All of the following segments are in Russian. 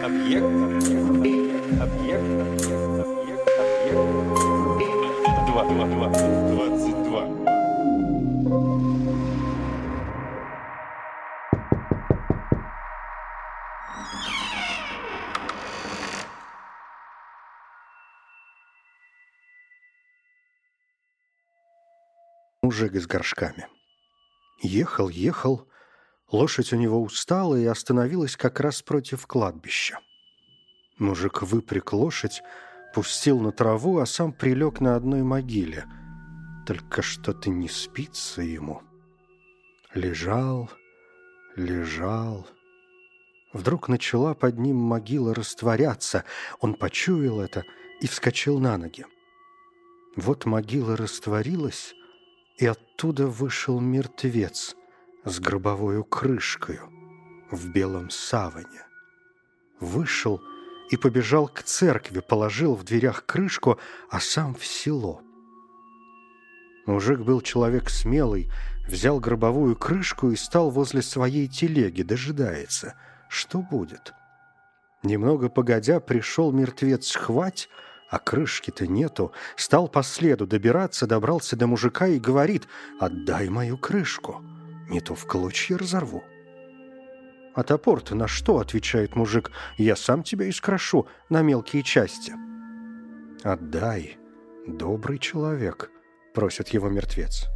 Объект, объект, объект, объект, объект. Два, два, два, два. мужик с горшками. Ехал, ехал. Лошадь у него устала и остановилась как раз против кладбища. Мужик выпряг лошадь, пустил на траву, а сам прилег на одной могиле. Только что-то не спится ему. Лежал, лежал. Вдруг начала под ним могила растворяться. Он почуял это и вскочил на ноги. Вот могила растворилась, и оттуда вышел мертвец с гробовою крышкою в белом саване. Вышел и побежал к церкви, положил в дверях крышку, а сам в село. Мужик был человек смелый, взял гробовую крышку и стал возле своей телеги, дожидается, что будет. Немного погодя пришел мертвец хвать, а крышки-то нету. Стал по следу добираться, добрался до мужика и говорит «Отдай мою крышку, не то в клочья разорву». «А топор-то на что?» — отвечает мужик. «Я сам тебя искрошу на мелкие части». «Отдай, добрый человек», — просит его мертвец.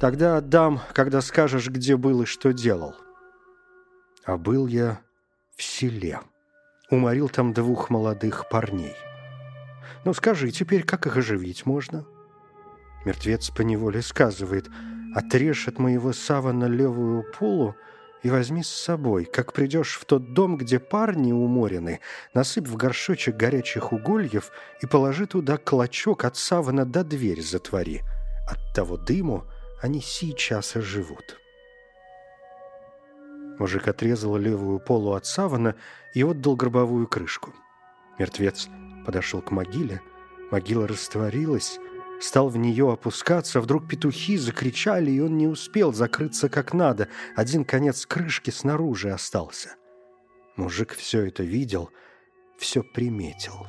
«Тогда отдам, когда скажешь, где был и что делал». А был я в селе. Уморил там двух молодых парней. Ну скажи теперь, как их оживить можно?» Мертвец поневоле сказывает, «Отрежь от моего савана левую полу и возьми с собой. Как придешь в тот дом, где парни уморены, насыпь в горшочек горячих угольев и положи туда клочок от савана до дверь затвори. От того дыму они сейчас оживут». Мужик отрезал левую полу от савана и отдал гробовую крышку. Мертвец подошел к могиле. Могила растворилась, стал в нее опускаться. Вдруг петухи закричали, и он не успел закрыться как надо. Один конец крышки снаружи остался. Мужик все это видел, все приметил.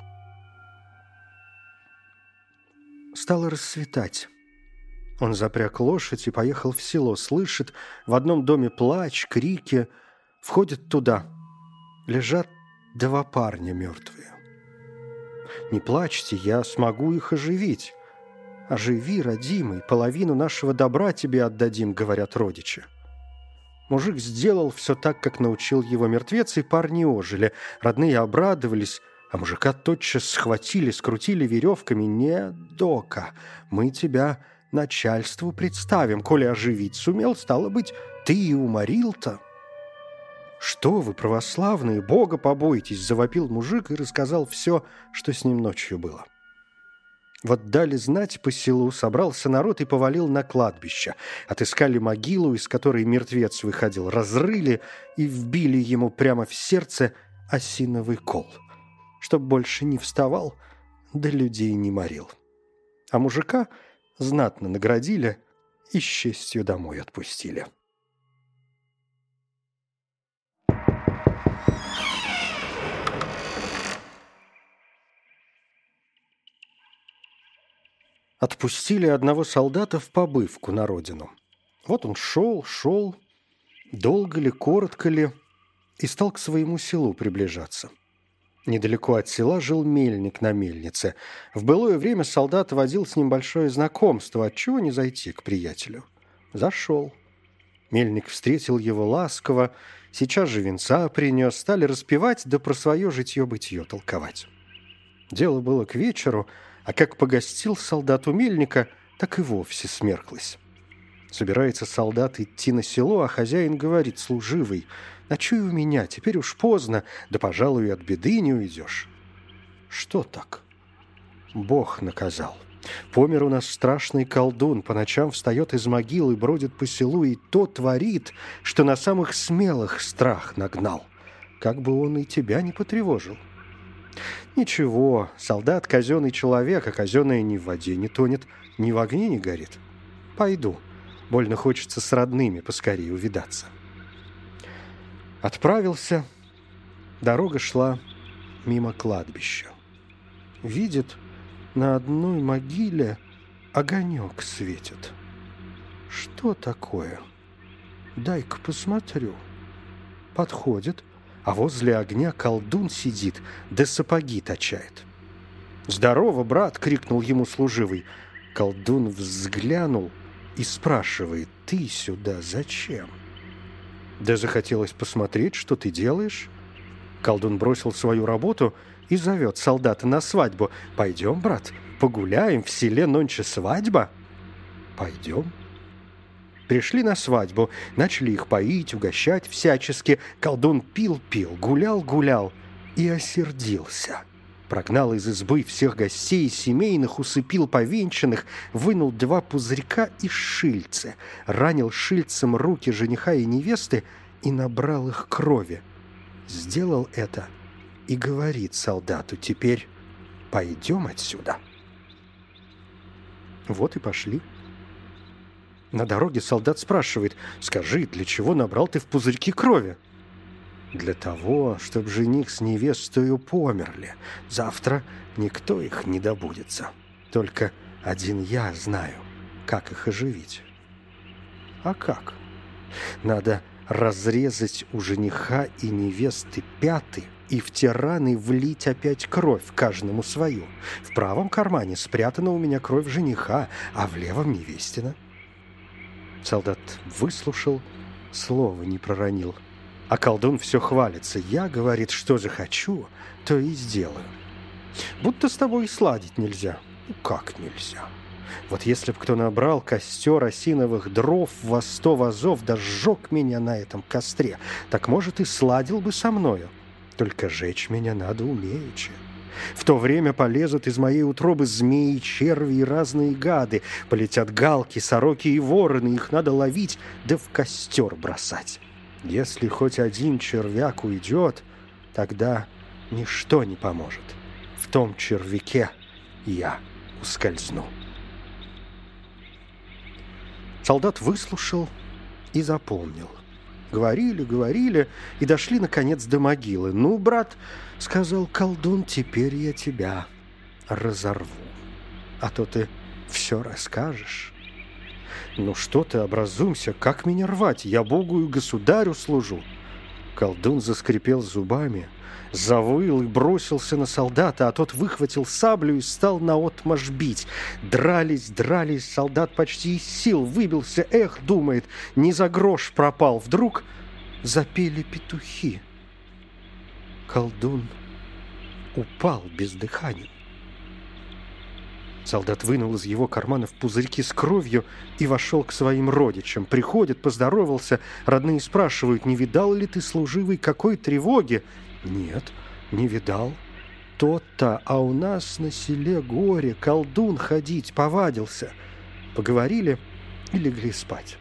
Стало расцветать. Он запряг лошадь и поехал в село. Слышит, в одном доме плач, крики. Входит туда. Лежат два парня мертвые. Не плачьте, я смогу их оживить. Оживи, родимый, половину нашего добра тебе отдадим, говорят родичи. Мужик сделал все так, как научил его мертвец, и парни ожили. Родные обрадовались, а мужика тотчас схватили, скрутили веревками. «Не, Дока, мы тебя начальству представим. Коли оживить сумел, стало быть, ты и уморил-то». «Что вы, православные, Бога побойтесь!» – завопил мужик и рассказал все, что с ним ночью было. Вот дали знать по селу, собрался народ и повалил на кладбище. Отыскали могилу, из которой мертвец выходил, разрыли и вбили ему прямо в сердце осиновый кол, чтоб больше не вставал, да людей не морил. А мужика знатно наградили и с честью домой отпустили. Отпустили одного солдата в побывку на родину. Вот он шел, шел, долго ли, коротко ли, и стал к своему селу приближаться. Недалеко от села жил мельник на мельнице. В былое время солдат водил с ним большое знакомство, отчего не зайти к приятелю. Зашел. Мельник встретил его ласково, сейчас же венца принес, стали распевать, да про свое житье-бытие толковать. Дело было к вечеру — а как погостил солдат у мельника, так и вовсе смерклась. Собирается солдат идти на село, а хозяин говорит, служивый, «Ночуй у меня, теперь уж поздно, да, пожалуй, от беды не уйдешь». Что так? Бог наказал. Помер у нас страшный колдун, по ночам встает из могилы, бродит по селу, и то творит, что на самых смелых страх нагнал. Как бы он и тебя не потревожил. Ничего, солдат казенный человек, а казенное ни в воде не тонет, ни в огне не горит. Пойду. Больно хочется с родными поскорее увидаться. Отправился, Дорога шла мимо кладбища. Видит, на одной могиле огонек светит. Что такое? Дай-ка посмотрю. Подходит, а возле огня колдун сидит, да сапоги точает. «Здорово, брат!» — крикнул ему служивый. Колдун взглянул и спрашивает, «Ты сюда зачем?» «Да захотелось посмотреть, что ты делаешь?» Колдун бросил свою работу и зовет солдата на свадьбу. «Пойдем, брат, погуляем, в селе нонче свадьба?» «Пойдем». Пришли на свадьбу, начали их поить, угощать всячески. Колдун пил-пил, гулял-гулял и осердился. Прогнал из избы всех гостей семейных, усыпил повенчанных, вынул два пузырька и шильце, ранил шильцем руки жениха и невесты и набрал их крови. Сделал это и говорит солдату, теперь пойдем отсюда. Вот и пошли. На дороге солдат спрашивает, скажи, для чего набрал ты в пузырьки крови? Для того, чтобы жених с невестою померли. Завтра никто их не добудется. Только один я знаю, как их оживить. А как? Надо разрезать у жениха и невесты пяты и в те раны влить опять кровь, каждому свою. В правом кармане спрятана у меня кровь жениха, а в левом невестина. Солдат выслушал, слова не проронил. А колдун все хвалится. Я, говорит, что захочу, то и сделаю. Будто с тобой и сладить нельзя. Ну, как нельзя? Вот если б кто набрал костер осиновых дров во сто вазов, да сжег меня на этом костре, так, может, и сладил бы со мною. Только жечь меня надо умеючи. В то время полезут из моей утробы змеи, черви и разные гады. Полетят галки, сороки и вороны. Их надо ловить, да в костер бросать. Если хоть один червяк уйдет, тогда ничто не поможет. В том червяке я ускользну. Солдат выслушал и запомнил. Говорили, говорили и дошли, наконец, до могилы. «Ну, брат, — сказал колдун, — теперь я тебя разорву. А то ты все расскажешь». «Ну что ты, образумся, как меня рвать? Я Богу и государю служу». Колдун заскрипел зубами, завыл и бросился на солдата, а тот выхватил саблю и стал наотмашь бить. Дрались, дрались, солдат почти из сил выбился. Эх, думает, не за грош пропал. Вдруг запели петухи. Колдун упал без дыхания. Солдат вынул из его карманов пузырьки с кровью и вошел к своим родичам. Приходит, поздоровался, родные спрашивают, не видал ли ты, служивый, какой тревоги? Нет, не видал. Тот-то, а у нас на селе горе, колдун ходить повадился. Поговорили и легли спать.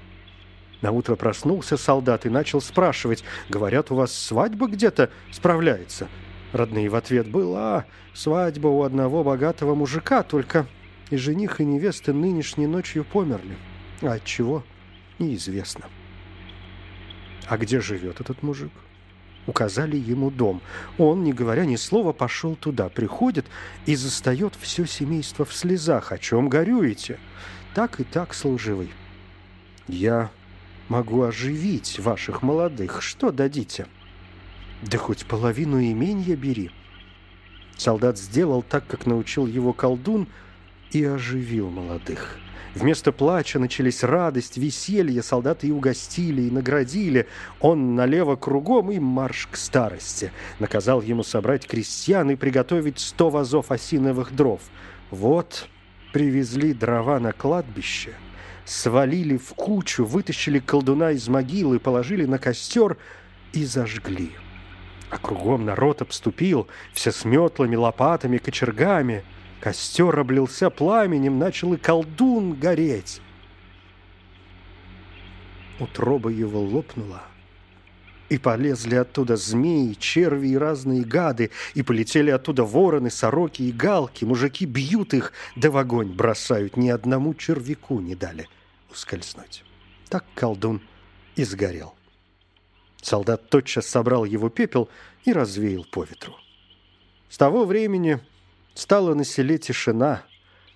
На утро проснулся солдат и начал спрашивать, говорят, у вас свадьба где-то справляется? Родные в ответ была свадьба у одного богатого мужика, только и жених, и невеста нынешней ночью померли. А от чего? Неизвестно. А где живет этот мужик? Указали ему дом. Он, не говоря ни слова, пошел туда. Приходит и застает все семейство в слезах. О чем горюете? Так и так, служивый. Я могу оживить ваших молодых. Что дадите? Да хоть половину имения бери. Солдат сделал так, как научил его колдун, и оживил молодых. Вместо плача начались радость, веселье, солдаты и угостили, и наградили. Он налево кругом и марш к старости. Наказал ему собрать крестьян и приготовить сто вазов осиновых дров. Вот привезли дрова на кладбище, свалили в кучу, вытащили колдуна из могилы, положили на костер и зажгли. А кругом народ обступил, все с метлами, лопатами, кочергами — Костер облился пламенем, начал и колдун гореть. Утроба его лопнула, и полезли оттуда змеи, черви и разные гады, и полетели оттуда вороны, сороки и галки. Мужики бьют их, да в огонь бросают, ни одному червяку не дали ускользнуть. Так колдун и сгорел. Солдат тотчас собрал его пепел и развеял по ветру. С того времени стала на селе тишина.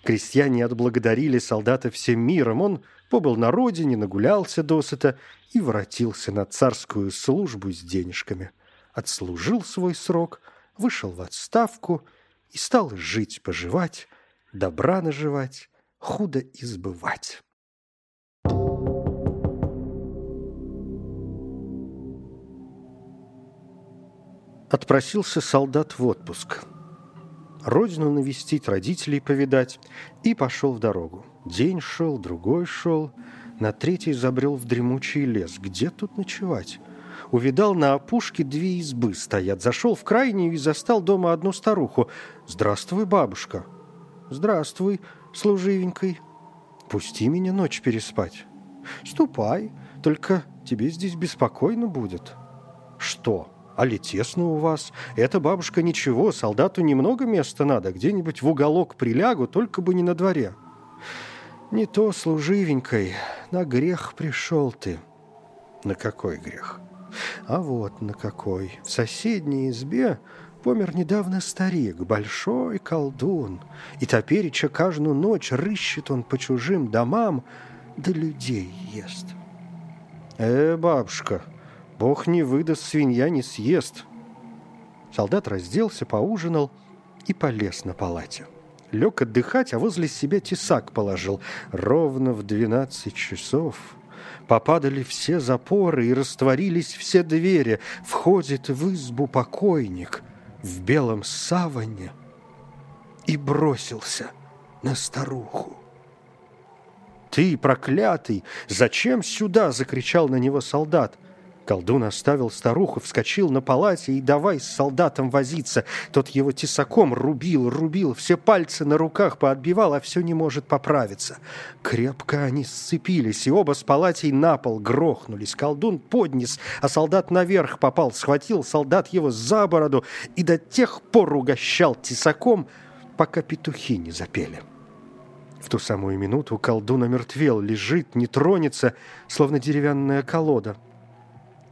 Крестьяне отблагодарили солдата всем миром. Он побыл на родине, нагулялся досыта и воротился на царскую службу с денежками. Отслужил свой срок, вышел в отставку и стал жить-поживать, добра наживать, худо избывать. Отпросился солдат в отпуск. Родину навестить, родителей повидать. И пошел в дорогу. День шел, другой шел. На третий забрел в дремучий лес. Где тут ночевать? Увидал на опушке две избы стоят. Зашел в крайнюю и застал дома одну старуху. «Здравствуй, бабушка». «Здравствуй, служивенькой». «Пусти меня ночь переспать». «Ступай, только тебе здесь беспокойно будет». «Что?» А ли тесно у вас? Это, бабушка, ничего, солдату немного места надо, где-нибудь в уголок прилягу, только бы не на дворе. Не то, служивенькой, на грех пришел ты. На какой грех? А вот на какой. В соседней избе помер недавно старик, большой колдун. И топереча каждую ночь рыщет он по чужим домам, да людей ест. Э, бабушка, Бог не выдаст, свинья не съест. Солдат разделся, поужинал и полез на палате. Лег отдыхать, а возле себя тесак положил. Ровно в двенадцать часов попадали все запоры и растворились все двери. Входит в избу покойник в белом саване и бросился на старуху. «Ты, проклятый, зачем сюда?» — закричал на него солдат. Колдун оставил старуху, вскочил на палате и давай с солдатом возиться. Тот его тесаком рубил, рубил, все пальцы на руках поотбивал, а все не может поправиться. Крепко они сцепились, и оба с палатей на пол грохнулись. Колдун поднес, а солдат наверх попал, схватил солдат его за бороду и до тех пор угощал тесаком, пока петухи не запели. В ту самую минуту колдун омертвел, лежит, не тронется, словно деревянная колода —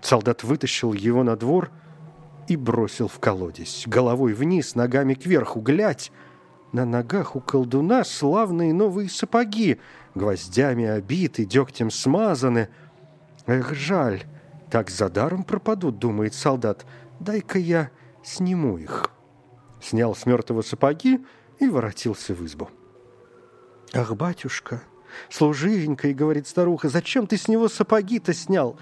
Солдат вытащил его на двор и бросил в колодец. Головой вниз, ногами кверху. Глядь! На ногах у колдуна славные новые сапоги, гвоздями обиты, дегтем смазаны. Эх, жаль, так за даром пропадут, думает солдат. Дай-ка я сниму их. Снял с мертвого сапоги и воротился в избу. Ах, батюшка, служивенькой, говорит старуха, зачем ты с него сапоги-то снял?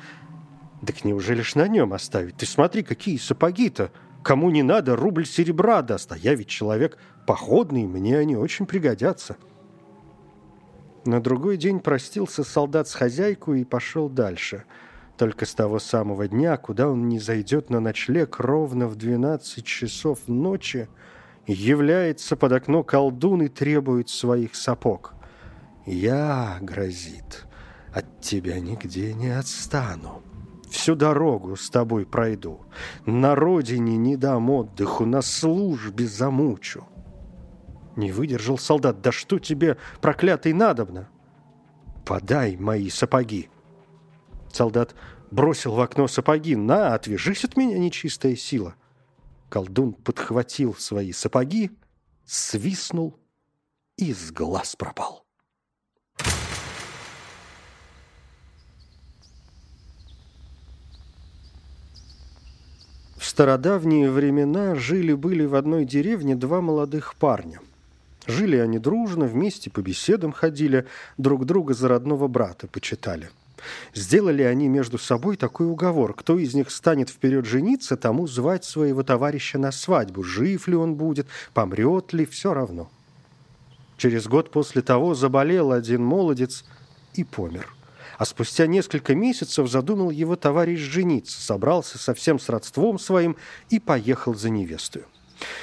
Так неужели ж на нем оставить? Ты смотри, какие сапоги-то! Кому не надо, рубль серебра даст, а я ведь человек походный, мне они очень пригодятся. На другой день простился солдат с хозяйкой и пошел дальше. Только с того самого дня, куда он не зайдет на ночлег ровно в 12 часов ночи, является под окно колдун и требует своих сапог. «Я, — грозит, — от тебя нигде не отстану». Всю дорогу с тобой пройду. На родине не дам отдыху, на службе замучу. Не выдержал солдат. Да что тебе, проклятый, надобно? Подай мои сапоги. Солдат бросил в окно сапоги. На, отвяжись от меня, нечистая сила. Колдун подхватил свои сапоги, свистнул и с глаз пропал. Стародавние времена жили-были в одной деревне два молодых парня. Жили они дружно, вместе по беседам ходили, друг друга за родного брата почитали. Сделали они между собой такой уговор. Кто из них станет вперед жениться, тому звать своего товарища на свадьбу. Жив ли он будет, помрет ли, все равно. Через год после того заболел один молодец и помер а спустя несколько месяцев задумал его товарищ жениться, собрался со всем с родством своим и поехал за невестою.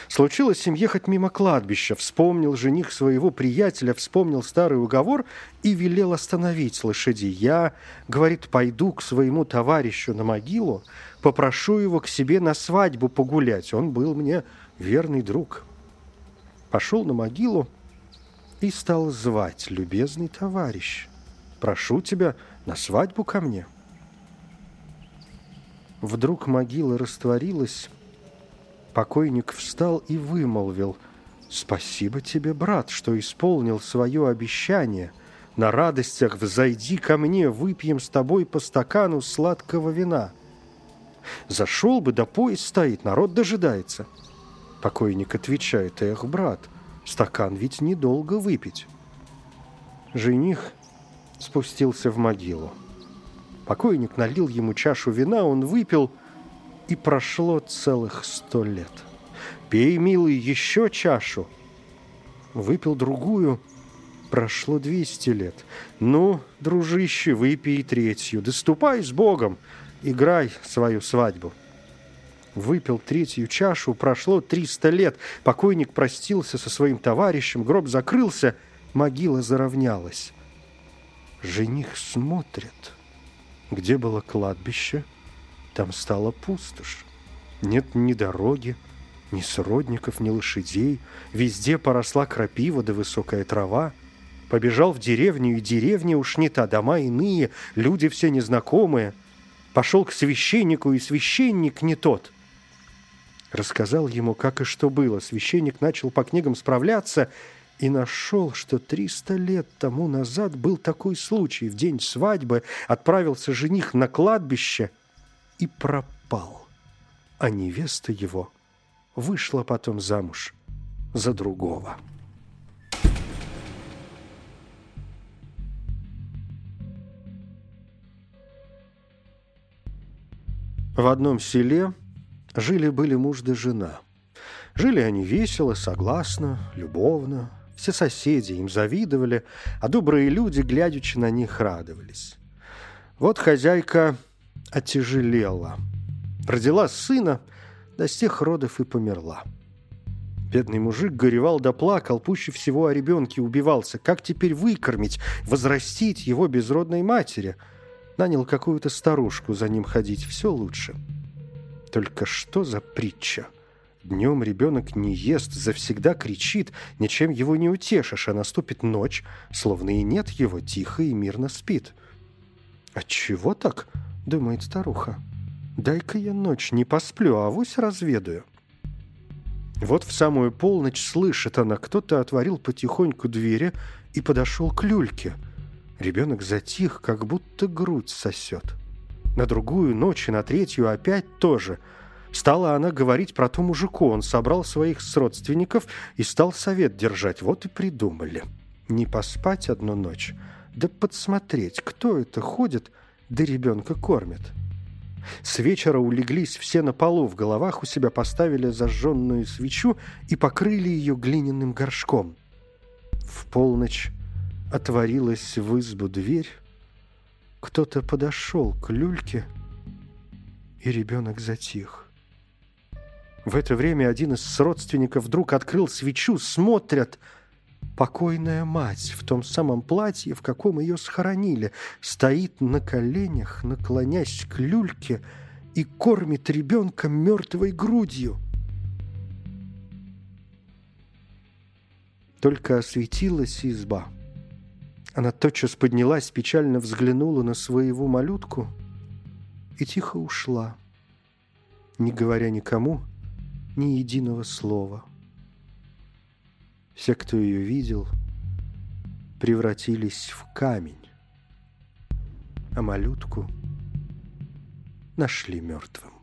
Случилось им ехать мимо кладбища. Вспомнил жених своего приятеля, вспомнил старый уговор и велел остановить лошади. «Я, — говорит, — пойду к своему товарищу на могилу, попрошу его к себе на свадьбу погулять. Он был мне верный друг». Пошел на могилу и стал звать «любезный товарищ». Прошу тебя на свадьбу ко мне». Вдруг могила растворилась, покойник встал и вымолвил «Спасибо тебе, брат, что исполнил свое обещание. На радостях взойди ко мне, выпьем с тобой по стакану сладкого вина». Зашел бы, да поезд стоит, народ дожидается. Покойник отвечает, эх, брат, стакан ведь недолго выпить. Жених спустился в могилу. Покойник налил ему чашу вина, он выпил, и прошло целых сто лет. «Пей, милый, еще чашу!» Выпил другую, прошло двести лет. «Ну, дружище, выпей третью, да ступай с Богом, играй свою свадьбу!» Выпил третью чашу, прошло триста лет. Покойник простился со своим товарищем, гроб закрылся, могила заровнялась. Жених смотрит. Где было кладбище, там стала пустошь. Нет ни дороги, ни сродников, ни лошадей. Везде поросла крапива да высокая трава. Побежал в деревню, и деревня уж не та, дома иные, люди все незнакомые. Пошел к священнику, и священник не тот. Рассказал ему, как и что было. Священник начал по книгам справляться и нашел, что триста лет тому назад был такой случай. В день свадьбы отправился жених на кладбище и пропал. А невеста его вышла потом замуж за другого. В одном селе жили-были муж да жена. Жили они весело, согласно, любовно, все соседи им завидовали, а добрые люди, глядячи на них, радовались. Вот хозяйка отяжелела. Родила сына, да с родов и померла. Бедный мужик горевал да плакал, пуще всего о ребенке убивался. Как теперь выкормить, возрастить его безродной матери? Нанял какую-то старушку за ним ходить, все лучше. Только что за притча? Днем ребенок не ест, завсегда кричит, ничем его не утешишь, а наступит ночь, словно и нет его, тихо и мирно спит. «Отчего так?» — думает старуха. «Дай-ка я ночь не посплю, а авось разведаю». Вот в самую полночь слышит она, кто-то отворил потихоньку двери и подошел к люльке. Ребенок затих, как будто грудь сосет. На другую ночь и на третью опять тоже — Стала она говорить про ту мужику. Он собрал своих родственников и стал совет держать. Вот и придумали. Не поспать одну ночь, да подсмотреть, кто это ходит, да ребенка кормит. С вечера улеглись все на полу, в головах у себя поставили зажженную свечу и покрыли ее глиняным горшком. В полночь отворилась в избу дверь, кто-то подошел к люльке, и ребенок затих. В это время один из родственников вдруг открыл свечу, смотрят. Покойная мать в том самом платье, в каком ее схоронили, стоит на коленях, наклонясь к люльке и кормит ребенка мертвой грудью. Только осветилась изба. Она тотчас поднялась, печально взглянула на своего малютку и тихо ушла, не говоря никому, ни единого слова. Все, кто ее видел, превратились в камень, а малютку нашли мертвым.